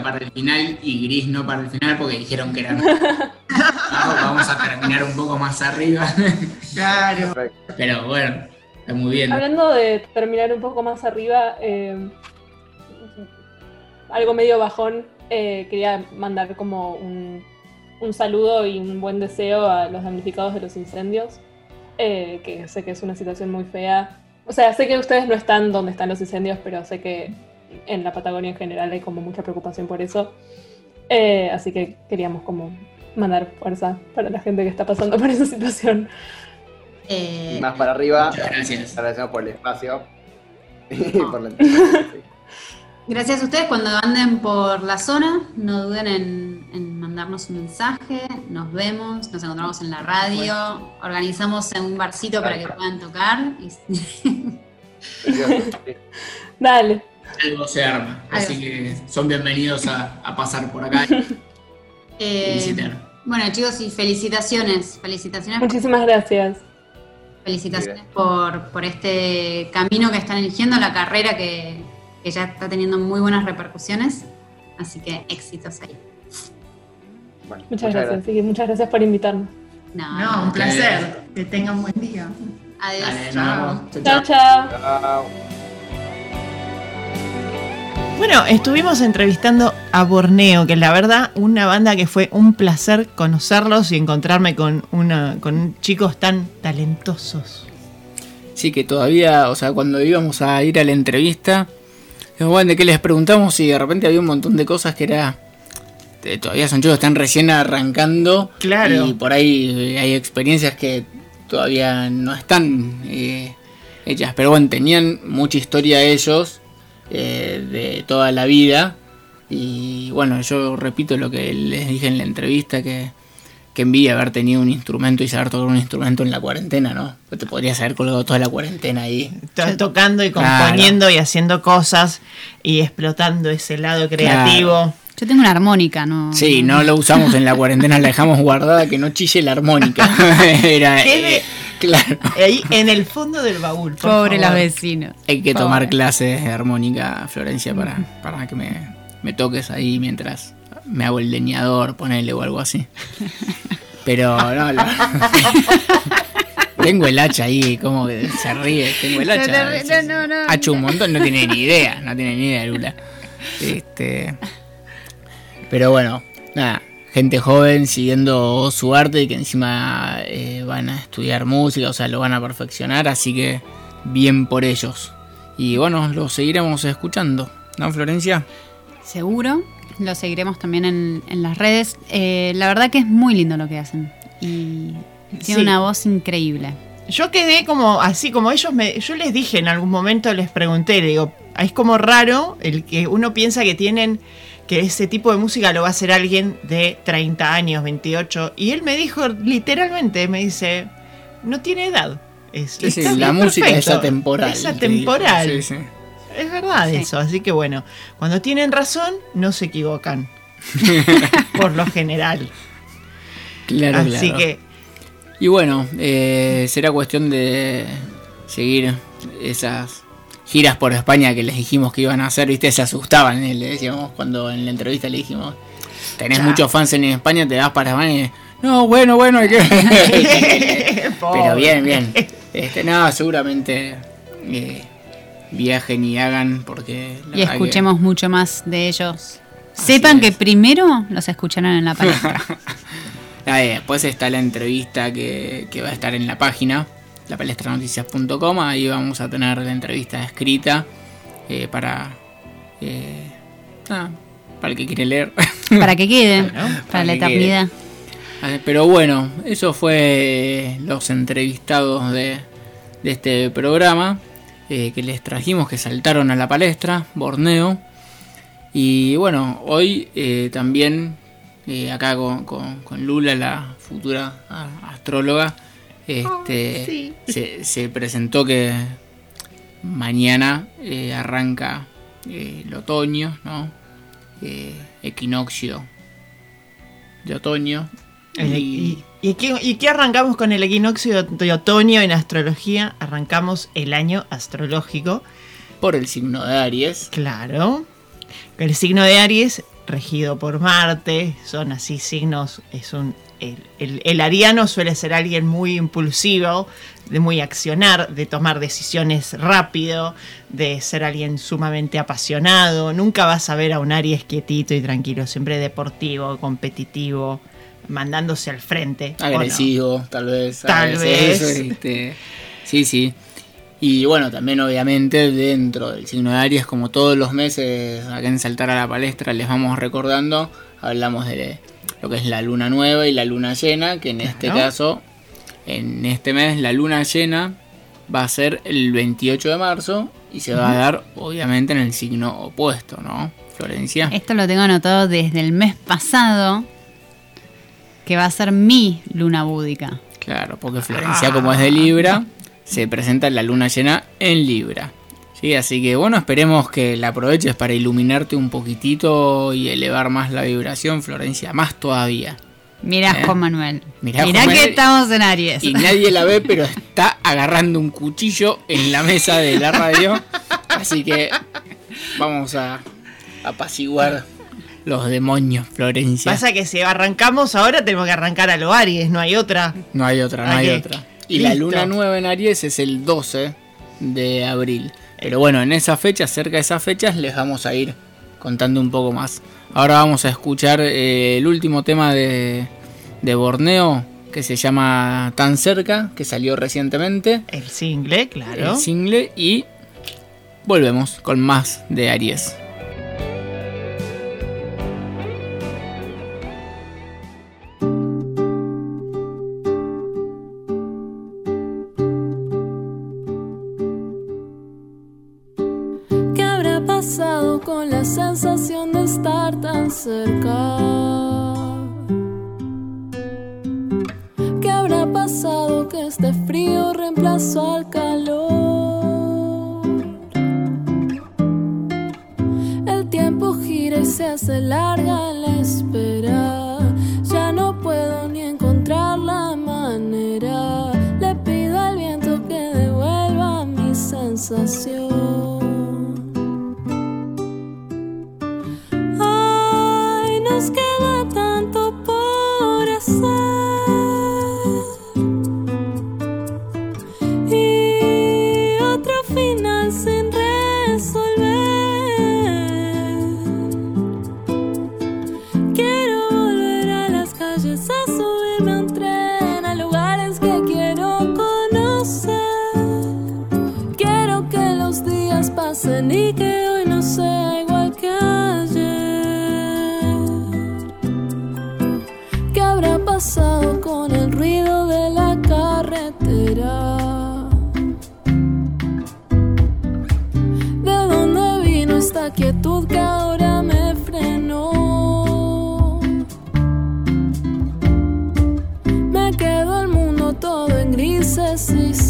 para el final y gris no para el final porque dijeron que eran. Abajo, vamos a terminar un poco más arriba. Claro. Pero bueno, está muy bien. Hablando de terminar un poco más arriba, eh, algo medio bajón, eh, quería mandar como un un saludo y un buen deseo a los damnificados de los incendios, eh, que sé que es una situación muy fea. O sea, sé que ustedes no están donde están los incendios, pero sé que en la Patagonia en general hay como mucha preocupación por eso. Eh, así que queríamos como mandar fuerza para la gente que está pasando por esa situación. Y más para arriba, Muchas gracias. agradecemos por el espacio. Y por la Gracias a ustedes. Cuando anden por la zona, no duden en, en mandarnos un mensaje, nos vemos, nos encontramos en la radio, organizamos en un barcito para que puedan tocar. y- Dale. Algo se arma. Así que son bienvenidos a, a pasar por acá y Eh, visitar. bueno chicos, y felicitaciones, felicitaciones, Muchísimas gracias. felicitaciones por, por este camino que están eligiendo, la carrera que, que ya está teniendo muy buenas repercusiones, así que éxitos ahí. Bueno, Muchas, gracias. sí, muchas gracias por invitarnos. No, No, un placer. Que tengan buen día. Adiós. Dale, nos Chao. Chao, chau. chao. Chao. Bueno, estuvimos entrevistando a Borneo, que la verdad, una banda que fue un placer conocerlos y encontrarme con, una, con chicos tan talentosos. Sí, que todavía, o sea, cuando íbamos a ir a la entrevista, bueno, de qué les preguntamos y de repente había un montón de cosas que era. eh, Todavía son chicos, están recién arrancando. Claro. Y por ahí eh, hay experiencias que todavía no están eh, hechas. Pero bueno, tenían mucha historia ellos eh, de toda la vida. Y bueno, yo repito lo que les dije en la entrevista, que, que envidia haber tenido un instrumento y saber tocar un instrumento en la cuarentena, ¿no? Pues te podrías haber colgado toda la cuarentena ahí. To- Tocando y Claro. componiendo y haciendo cosas y explotando ese lado creativo. Yo tengo una armónica, ¿no? Sí, no lo usamos en la cuarentena, la dejamos guardada que no chille la armónica. Era, eh, claro. Ahí en el fondo del baúl. por Pobre favor. vecinos. Hay que Pobre. tomar clases de armónica, Florencia, para, para que me, me toques ahí mientras me hago el leñador, ponele o algo así. Pero no, la- tengo el hacha ahí, como que se ríe, tengo el hacha. No, no, un montón, no tiene ni idea, no tiene ni idea, Lula. Este, pero bueno, nada, gente joven siguiendo su arte y que encima eh, van a estudiar música, o sea, lo van a perfeccionar, así que bien por ellos. Y bueno, lo seguiremos escuchando, ¿no, Florencia? Seguro. Lo seguiremos también en, en las redes. Eh, la verdad que es muy lindo lo que hacen. Y tiene Sí. una voz increíble. Yo quedé como así, como ellos me. Yo les dije en algún momento, les pregunté, le digo, es como raro el que uno piensa que tienen. Que ese tipo de música lo va a hacer alguien de 30 años, 28. Y él me dijo, literalmente, me dice, no tiene edad. Es, Sí, sí, está la música es atemporal. Es atemporal. Sí, sí. Es verdad Sí. eso. Así que bueno, cuando tienen razón, no se equivocan. Por lo general. Claro, Así claro. que Y bueno, eh, será cuestión de seguir esas giras por España que les dijimos que iban a hacer, ¿viste? Se asustaban, eh, le decíamos cuando en la entrevista le dijimos, tenés Ya. muchos fans en España, te vas para España y, no, bueno, bueno, hay que... Pero bien, bien. Este, no, seguramente eh, viajen y hagan porque... Y que- escuchemos mucho más de ellos. Sepan que primero los escucharon en la palestra. Después está la entrevista que, que va a estar en la página, lapalestranoticias.com. Ahí vamos a tener la entrevista escrita eh, para, eh, nada, para el que quiere leer. para que quede, Bueno, para la que eternidad. Ah, Pero bueno, eso fue los entrevistados de, de este programa eh, que les trajimos, que saltaron a la palestra, Borneo. Y bueno, hoy eh, también eh, acá con, con- con Lula, la futura a- astróloga, este, sí. se, se presentó que mañana eh, arranca eh, el otoño, ¿no? Eh, equinoccio de otoño. El- Y- y, y qué, y qué arrancamos con el equinoccio de otoño en astrología? Arrancamos el año astrológico, por el signo de Aries. claro. El signo de Aries, regido por Marte, son así signos, es un... El, el- el ariano suele ser alguien muy impulsivo, de muy accionar, de tomar decisiones rápido, de ser alguien sumamente apasionado. Nunca vas a ver a un Aries quietito y tranquilo, siempre deportivo, competitivo, mandándose al frente. Agresivo, tal vez. Tal vez. este, sí, sí. Y bueno, también obviamente dentro del signo de Aries, como todos los meses acá en Saltar a la Palestra les vamos recordando, hablamos de lo que es la luna nueva y la luna llena, que en este caso, en este mes la luna llena va a ser el 28 de marzo y se va a dar obviamente en el signo opuesto, ¿no? Florencia. Esto lo tengo anotado desde el mes pasado, que va a ser mi luna búdica. Claro, porque Florencia, como es de Libra, se presenta la luna llena en Libra. Sí, así que bueno, esperemos que la aproveches para iluminarte un poquitito y elevar más la vibración, Florencia, más todavía. Mirá, ¿Eh? Juan Manuel. Mirá, Mirá, Juan que Manuel. estamos en Aries. Y nadie la ve, pero está agarrando un cuchillo en la mesa de la radio. Así que vamos a apaciguar los demonios, Florencia. Pasa que si arrancamos ahora tenemos que arrancar a lo Aries, no hay otra. No hay otra, no hay otra. Y la luna nueva en Aries es el 12 de abril. Pero bueno, en esa fecha, cerca de esas fechas, les vamos a ir contando un poco más. Ahora vamos a escuchar eh, el último tema de, de Borneo, que se llama Tan cerca, que salió recientemente. El single, claro. El single y volvemos con más de Aries. Estar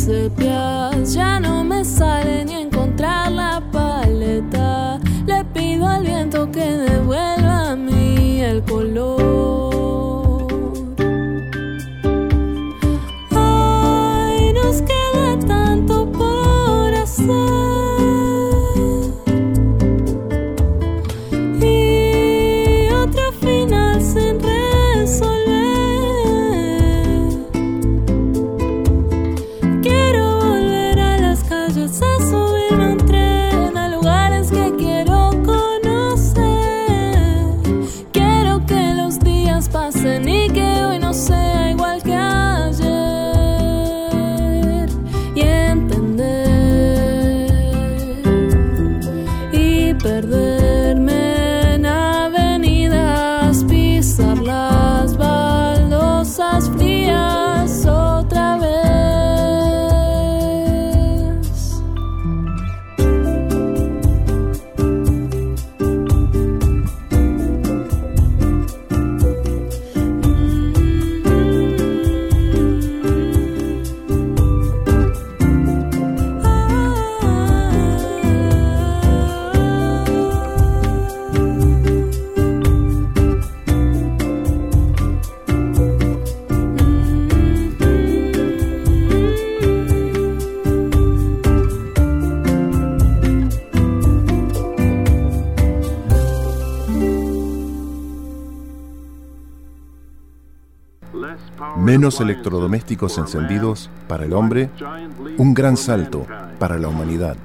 grises y Electrodomésticos encendidos para el hombre, un gran salto para la humanidad.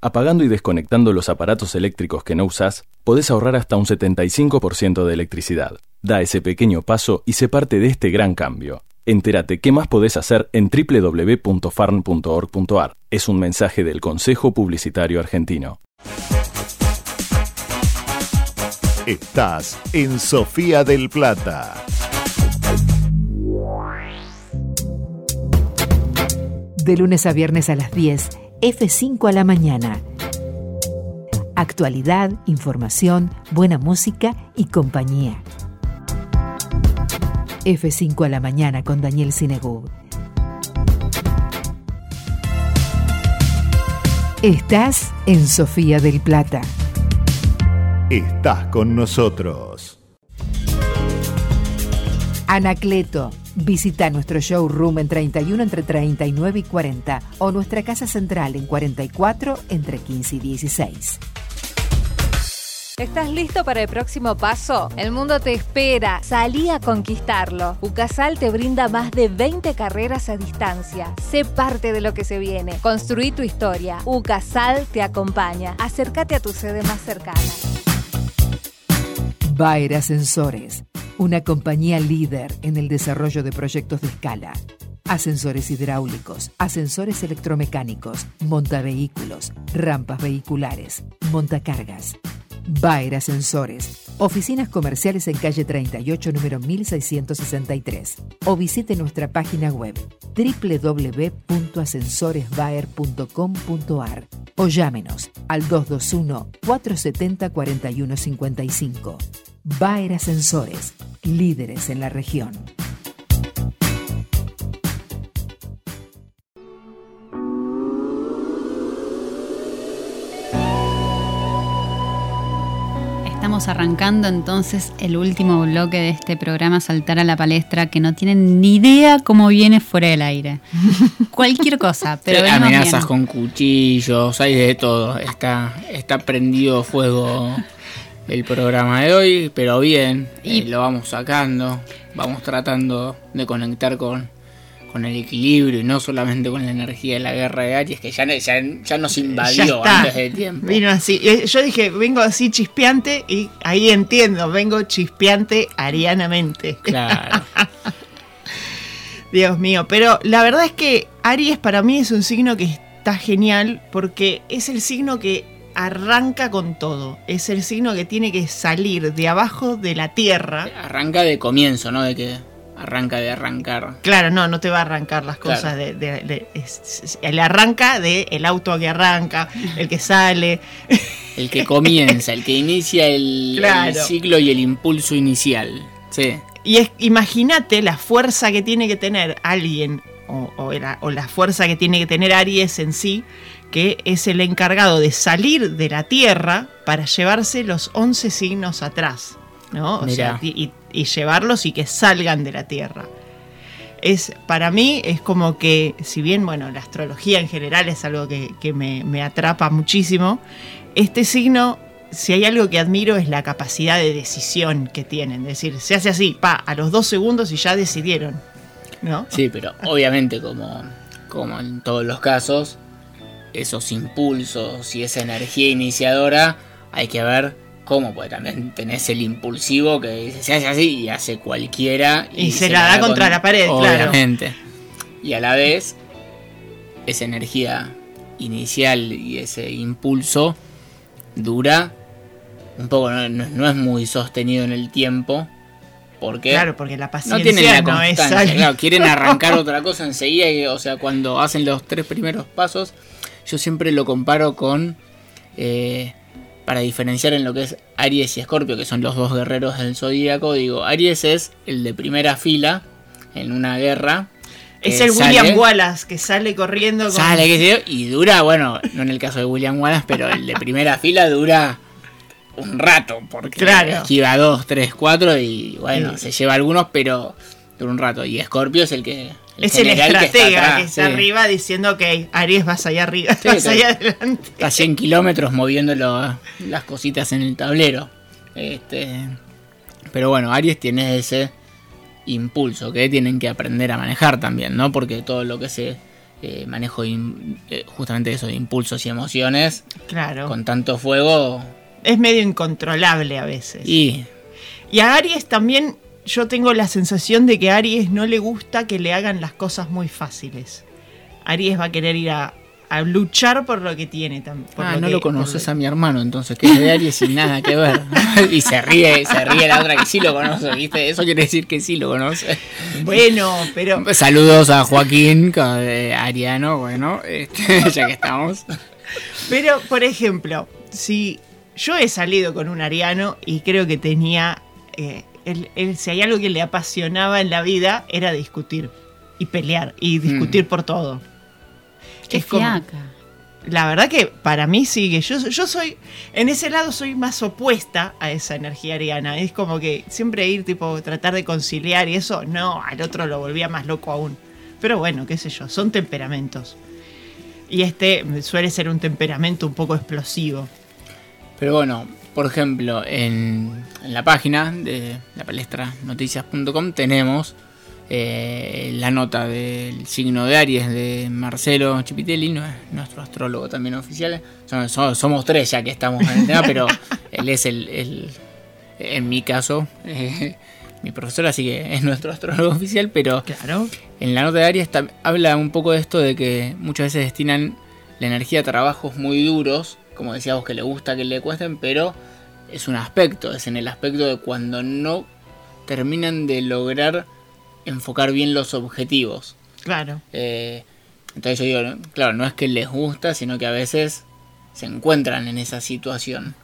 Apagando y desconectando los aparatos eléctricos que no usás, podés ahorrar hasta un 75% de electricidad. Da ese pequeño paso y sé parte de este gran cambio. Entérate qué más podés hacer en www.farn.org.ar. Es un mensaje del Consejo Publicitario Argentino. Estás en Sofía del Plata. De lunes a viernes a las 10, F5 a la mañana. Actualidad, información, buena música y compañía. F5 a la mañana con Daniel Sinegú. Estás en Sofía del Plata. Estás con nosotros. Anacleto. Visita nuestro showroom en 31 entre 39 y 40 o nuestra casa central en 44 entre 15 y 16. ¿Estás listo para el próximo paso? El mundo te espera. Salí a conquistarlo. Ucasal te brinda más de 20 carreras a distancia. Sé parte de lo que se viene. Construí tu historia. Ucasal te acompaña. Acércate a tu sede más cercana. Bayer Ascensores, una compañía líder en el desarrollo de proyectos de escala. Ascensores hidráulicos, ascensores electromecánicos, montavehículos, rampas vehiculares, montacargas. Bayer Ascensores, oficinas comerciales en calle 38, número 1663. O visite nuestra página web www.ascensoresbaer.com.ar o llámenos al 221-470-4155. Bayer Ascensores, líderes en la región. Estamos arrancando entonces el último bloque de este programa Saltar a la Palestra, que no tienen ni idea cómo viene fuera del aire. Cualquier cosa, pero Sí, amenazas bien. con cuchillos, hay de todo. Está, está prendido fuego el programa de hoy, pero bien, eh, lo vamos sacando, vamos tratando de conectar con, con el equilibrio y no solamente con la energía de la guerra de Aries, que ya, ya, ya nos invadió antes de tiempo. Vino así. Eh, Yo dije, vengo así chispeante y ahí entiendo, vengo chispeante arianamente. Claro. Dios mío, pero la verdad es que Aries para mí es un signo que está genial porque es el signo que arranca con todo. Es el signo que tiene que salir de abajo de la tierra. Arranca de comienzo, ¿no? De que arranca de arrancar. Claro, no, no te va a arrancar las Claro. cosas de, de- de- es- es- el arranca de el auto que arranca, el que sale. El que comienza, el que inicia el, el Claro. ciclo y el impulso inicial. Sí. Y es, imagínate la fuerza que tiene que tener alguien, o, o la, o la fuerza que tiene que tener Aries en sí, que es el encargado de salir de la Tierra para llevarse los 11 signos atrás, ¿no? O sea, Mirá. y, y- y llevarlos y que salgan de la Tierra. Es, para mí es como que, si bien, bueno, la astrología en general es algo que, que me, me atrapa muchísimo, este signo, si hay algo que admiro es la capacidad de decisión que tienen. Es decir, se hace así, pa, a los dos segundos y ya decidieron. ¿No? Sí, pero obviamente como, como en todos los casos, esos impulsos y esa energía iniciadora hay que ver cómo, porque también tenés el impulsivo que dice, se hace así y hace cualquiera. Y se la da contra la pared, claro. Obviamente. Y a la vez, esa energía inicial y ese impulso dura un poco, no, no- no es muy sostenido en el tiempo. Porque Claro, porque la no paciencia tienen la no es constancia, claro, quieren arrancar otra cosa enseguida, y, o sea, cuando hacen los tres primeros pasos, yo siempre lo comparo con, eh, para diferenciar en lo que es Aries y Escorpio, que son los dos guerreros del zodíaco, digo, Aries es el de primera fila en una guerra. Es que el William Wallace que sale corriendo con... Sale, qué sé yo, y dura, bueno, no en el caso de William Wallace, pero el de primera fila dura un rato, porque Claro. esquiva dos, tres, cuatro y bueno, Sí. se lleva algunos, pero dura un rato. Y Scorpio es el que. Es el general que está estratega que está, sí. arriba diciendo, ok, Aries vas allá arriba, Sí, vas allá adelante. Está a 100 kilómetros moviendo lo- las cositas en el tablero. Este, pero bueno, Aries tiene ese impulso que tienen que aprender a manejar también, ¿no? Porque todo lo que se eh, manejo in- eh, justamente eso de impulsos y emociones Claro. con tanto fuego Es medio incontrolable a veces. y Y a Aries también yo tengo la sensación de que a Aries no le gusta que le hagan las cosas muy fáciles. Aries va a querer ir a, a luchar por lo que tiene. por ah, no que- lo conoces a mi hermano, entonces que es de Aries sin nada que ver. y se ríe, se ríe la otra que sí lo conoce, ¿viste? Eso quiere decir que sí lo conoce. Bueno, pero Saludos a Joaquín, Ariano, bueno, este, ya que estamos. Pero, por ejemplo, si yo he salido con un ariano y creo que tenía. eh, él- él- si hay algo que le apasionaba en la vida, era discutir y pelear y discutir por todo. Qué Es como-. La verdad que para mí sigue. Yo, yo soy. En ese lado soy más opuesta a esa energía ariana. Es como que siempre ir, tipo, tratar de conciliar y eso, no, al otro lo volvía más loco aún. Pero bueno, qué sé yo, son temperamentos. Y este suele ser un temperamento un poco explosivo. Pero bueno, por ejemplo, en, en la página de la palestra noticias.com tenemos eh, la nota del signo de Aries de Marcelo Chipitelli, nuestro astrólogo también oficial. Somos tres ya que estamos en el tema, pero él es el, el- en mi caso, eh, mi profesor, así que es nuestro astrólogo oficial, pero Claro. en la nota de Aries habla un poco de esto de que muchas veces destinan la energía a trabajos muy duros, como decíamos que le gusta que le cuesten, pero es un aspecto, es en el aspecto de cuando no terminan de lograr enfocar bien los objetivos. Claro. Eh, entonces yo digo, ¿no? claro, no es que les gusta, sino que a veces se encuentran en esa situación.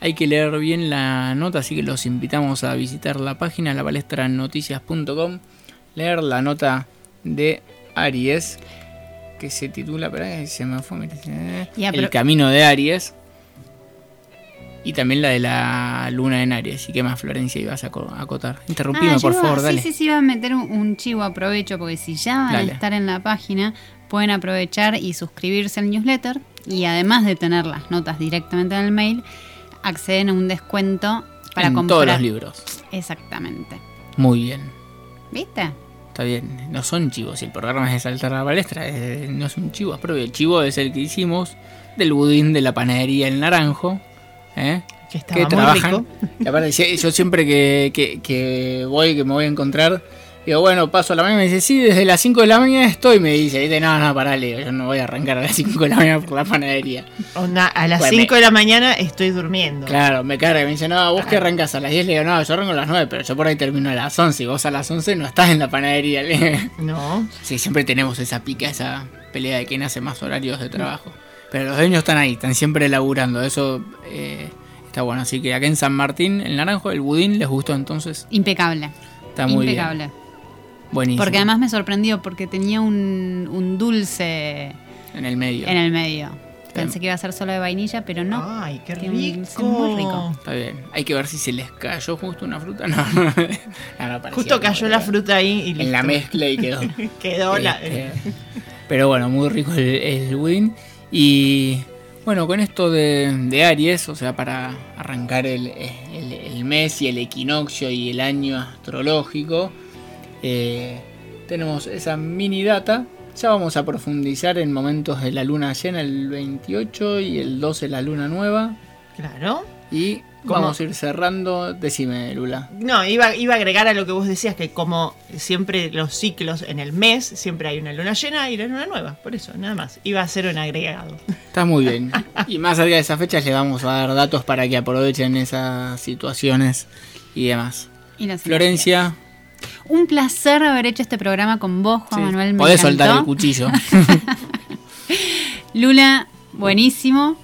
Hay que leer bien la nota, así que los invitamos a visitar la página lapalestranoticias.com, leer la nota de Aries, que se titula, espera, se me fue, mira, eh, El pero- camino de Aries. Y también la de la luna en Aries. ¿Y qué más, Florencia, ibas a co- a acotar? Interrumpime, Ah, por iba- favor, sí, dale. Sí, sí, iba a meter un, un chivo, aprovecho, porque si ya van Dale. a estar en la página, pueden aprovechar y suscribirse al newsletter. Y además de tener las notas directamente en el mail, acceden a un descuento para en comprar. todos los libros. Exactamente. Muy bien. ¿Viste? Está bien, no son chivos. Si el programa es de saltar a la palestra, no es un chivo, es propio. El chivo es el que hicimos del budín de la panadería El Naranjo. ¿eh? Que muy rico. Y aparte, yo siempre que, que- que voy, que me voy a encontrar, digo, bueno, paso a la mañana. Me dice, sí, desde las 5 de la mañana estoy. Me dice, ¿viste? no, no, parale, yo no voy a arrancar a las 5 de la mañana por la panadería. Onda, a las Bueno, 5 de la mañana estoy durmiendo. Claro, me carga, me dice, no, vos que arrancas a las 10, le digo, no, yo arranco a las 9, pero yo por ahí termino a las 11, y vos a las 11 no estás en la panadería. le digo. No. Sí, siempre tenemos esa pica, esa pelea de quién hace más horarios de trabajo. Pero los dueños están ahí, están siempre laburando, eso eh, está bueno. Así que acá en San Martín, el naranjo, el budín, ¿les gustó entonces? Impecable. Está muy Impecable. bien. Buenísimo. Porque además me sorprendió porque tenía un, un dulce En el medio. en el medio. Pensé que iba a ser solo de vainilla, pero no. Ay, qué rico. dulce muy rico. Está bien. Hay que ver si se les cayó justo una fruta. No, no, no, Justo cayó la fruta ahí y En la mezcla y quedó. Quedó la. Este, pero bueno, muy rico el, el budín. Y bueno, con esto de, de Aries, o sea, para arrancar el, el- el mes y el equinoccio y el año astrológico, eh, tenemos esa mini data. Ya vamos a profundizar en momentos de la luna llena, el 28 y el 12 la luna nueva. Claro. Y ¿Cómo? vamos a ir cerrando. Decime, Lula. No, iba, iba a agregar a lo que vos decías, que como siempre los ciclos en el mes, siempre hay una luna llena y la luna nueva. Por eso, nada más. Iba a ser un agregado. Está muy bien. Y más cerca de esas fechas le vamos a dar datos para que aprovechen esas situaciones y demás. Y Florencia, Un placer haber hecho este programa con vos, Juan Manuel. Me podés encantó. soltar el cuchillo. Lula, buenísimo.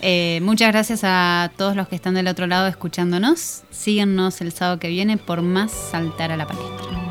Eh, muchas gracias a todos los que están del otro lado escuchándonos. Síguenos el sábado que viene por más saltar a la palestra.